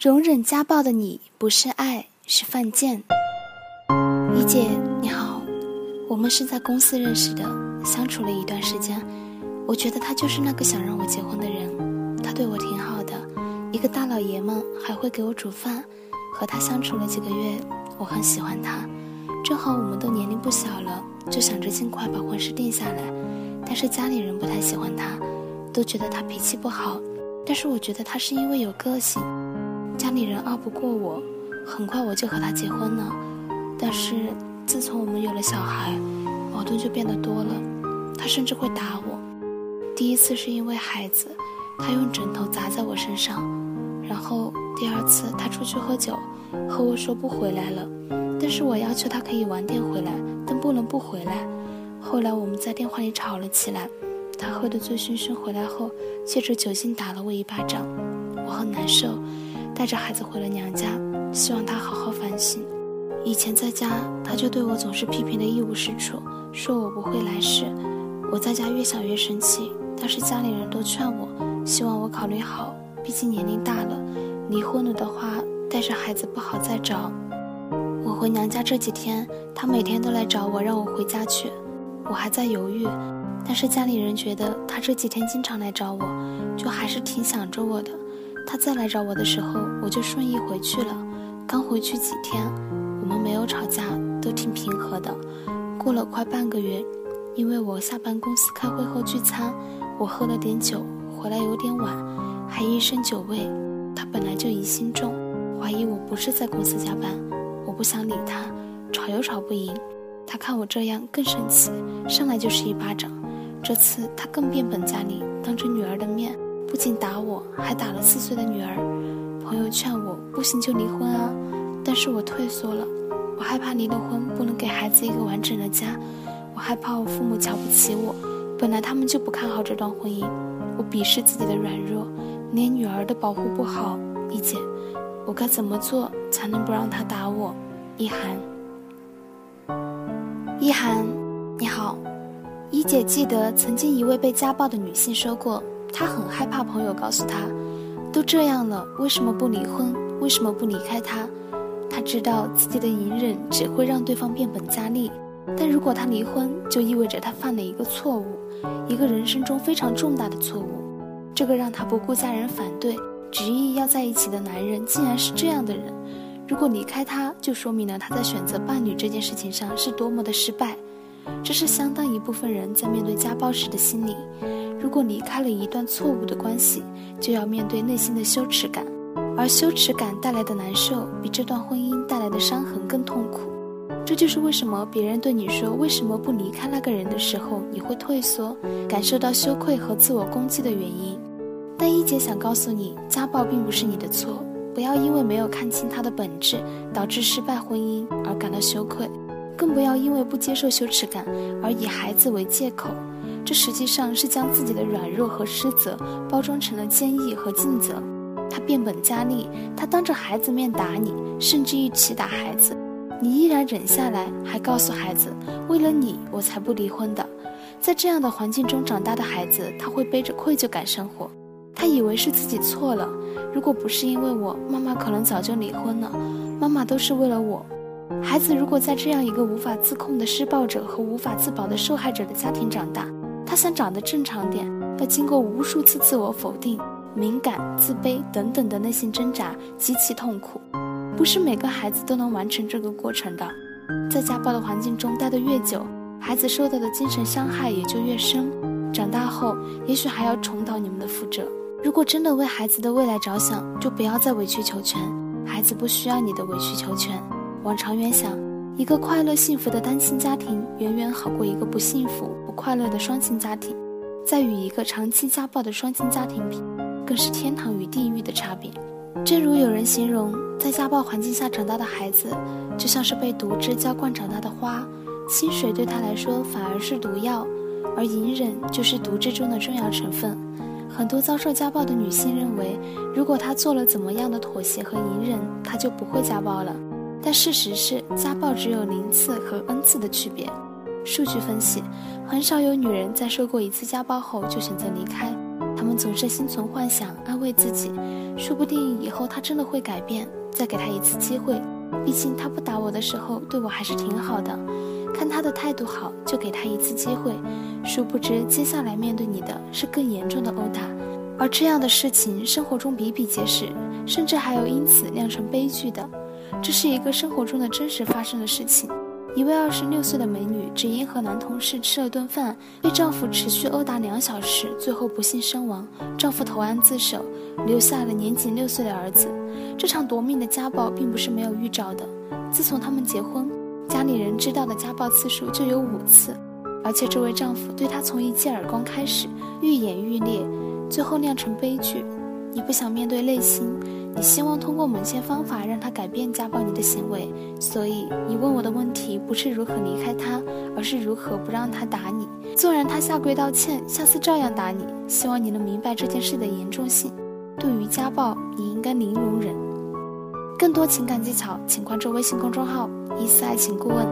容忍家暴的你不是爱，是犯贱。一姐你好，我们是在公司认识的，相处了一段时间，我觉得他就是那个想让我结婚的人。他对我挺好的，一个大老爷们还会给我煮饭。和他相处了几个月，我很喜欢他。正好我们都年龄不小了，就想着尽快把婚事定下来。但是家里人不太喜欢他，都觉得他脾气不好。但是我觉得他是因为有个性。家里人拗不过我，很快我就和他结婚了。但是自从我们有了小孩，矛盾就变得多了。他甚至会打我。第一次是因为孩子，他用枕头砸在我身上。然后第二次他出去喝酒，和我说不回来了。但是我要求他可以晚点回来，但不能不回来。后来我们在电话里吵了起来，他喝得醉醺醺回来后，借着酒劲打了我一巴掌，我很难受。带着孩子回了娘家，希望他好好反省。以前在家，他就对我总是批评的一无是处，说我不会来事。我在家越想越生气，但是家里人都劝我，希望我考虑好，毕竟年龄大了，离婚了的话，带着孩子不好再找。我回娘家这几天，他每天都来找我，让我回家去。我还在犹豫，但是家里人觉得他这几天经常来找我，就还是挺想着我的。他再来找我的时候，我就顺意回去了。刚回去几天，我们没有吵架，都挺平和的。过了快半个月，因为我下班公司开会后聚餐，我喝了点酒，回来有点晚，还一身酒味。他本来就疑心重，怀疑我不是在公司加班。我不想理他，吵又吵不赢。他看我这样更生气，上来就是一巴掌。这次他更变本加厉，当着女儿的面。不仅打我，还打了四岁的女儿。朋友劝我不行就离婚啊，但是我退缩了。我害怕离了婚不能给孩子一个完整的家，我害怕我父母瞧不起我。本来他们就不看好这段婚姻，我鄙视自己的软弱，连女儿都保护不好。一姐，我该怎么做才能不让他打我？一涵，一涵，你好。一姐记得曾经一位被家暴的女性说过。她很害怕朋友告诉她，都这样了，为什么不离婚？为什么不离开他？她知道自己的隐忍只会让对方变本加厉，但如果她离婚，就意味着她犯了一个错误，一个人生中非常重大的错误。这个让她不顾家人反对，执意要在一起的男人，竟然是这样的人。如果离开他，就说明了他在选择伴侣这件事情上是多么的失败。这是相当一部分人在面对家暴时的心理。如果离开了一段错误的关系，就要面对内心的羞耻感，而羞耻感带来的难受，比这段婚姻带来的伤痕更痛苦。这就是为什么别人对你说为什么不离开那个人的时候，你会退缩，感受到羞愧和自我攻击的原因。但一姐想告诉你，家暴并不是你的错，不要因为没有看清它的本质，导致失败婚姻而感到羞愧，更不要因为不接受羞耻感而以孩子为借口。这实际上是将自己的软弱和失责包装成了坚毅和尽责。他变本加厉，他当着孩子面打你，甚至一起打孩子，你依然忍下来，还告诉孩子：“为了你，我才不离婚的。”在这样的环境中长大的孩子，他会背着愧疚感生活。他以为是自己错了，如果不是因为我，妈妈可能早就离婚了。妈妈都是为了我。孩子如果在这样一个无法自控的施暴者和无法自保的受害者的家庭长大，他想长得正常点，要经过无数次自我否定、敏感、自卑等等的内心挣扎，极其痛苦。不是每个孩子都能完成这个过程的。在家暴的环境中待得越久，孩子受到的精神伤害也就越深。长大后，也许还要重蹈你们的覆辙。如果真的为孩子的未来着想，就不要再委曲求全。孩子不需要你的委曲求全。往长远想。一个快乐幸福的单亲家庭，远远好过一个不幸福不快乐的双亲家庭。在与一个长期家暴的双亲家庭比，更是天堂与地狱的差别。正如有人形容，在家暴环境下长大的孩子，就像是被毒汁浇灌长大的花，清水对他来说反而是毒药，而隐忍就是毒汁中的重要成分。很多遭受家暴的女性认为，如果她做了怎么样的妥协和隐忍，她就不会家暴了。但事实是，家暴只有零次和 n 次的区别。数据分析，很少有女人在受过一次家暴后就选择离开，她们总是心存幻想，安慰自己，说不定以后他真的会改变，再给他一次机会。毕竟他不打我的时候对我还是挺好的，看他的态度好，就给他一次机会。殊不知接下来面对你的是更严重的殴打，而这样的事情生活中比比皆是，甚至还有因此酿成悲剧的。这是一个生活中的真实发生的事情。一位二十六岁的美女只因和男同事吃了顿饭，被丈夫持续殴打两小时，最后不幸身亡。丈夫投案自首，留下了年仅六岁的儿子。这场夺命的家暴并不是没有预兆的。自从他们结婚，家里人知道的家暴次数就有五次，而且这位丈夫对她从一记耳光开始，愈演愈烈，最后酿成悲剧。你不想面对内心，你希望通过某些方法让他改变家暴你的行为，所以你问我的问题不是如何离开他，而是如何不让他打你。纵然他下跪道歉，下次照样打你。希望你能明白这件事的严重性。对于家暴，你应该零容忍。更多情感技巧，请关注微信公众号“一丝爱情顾问”。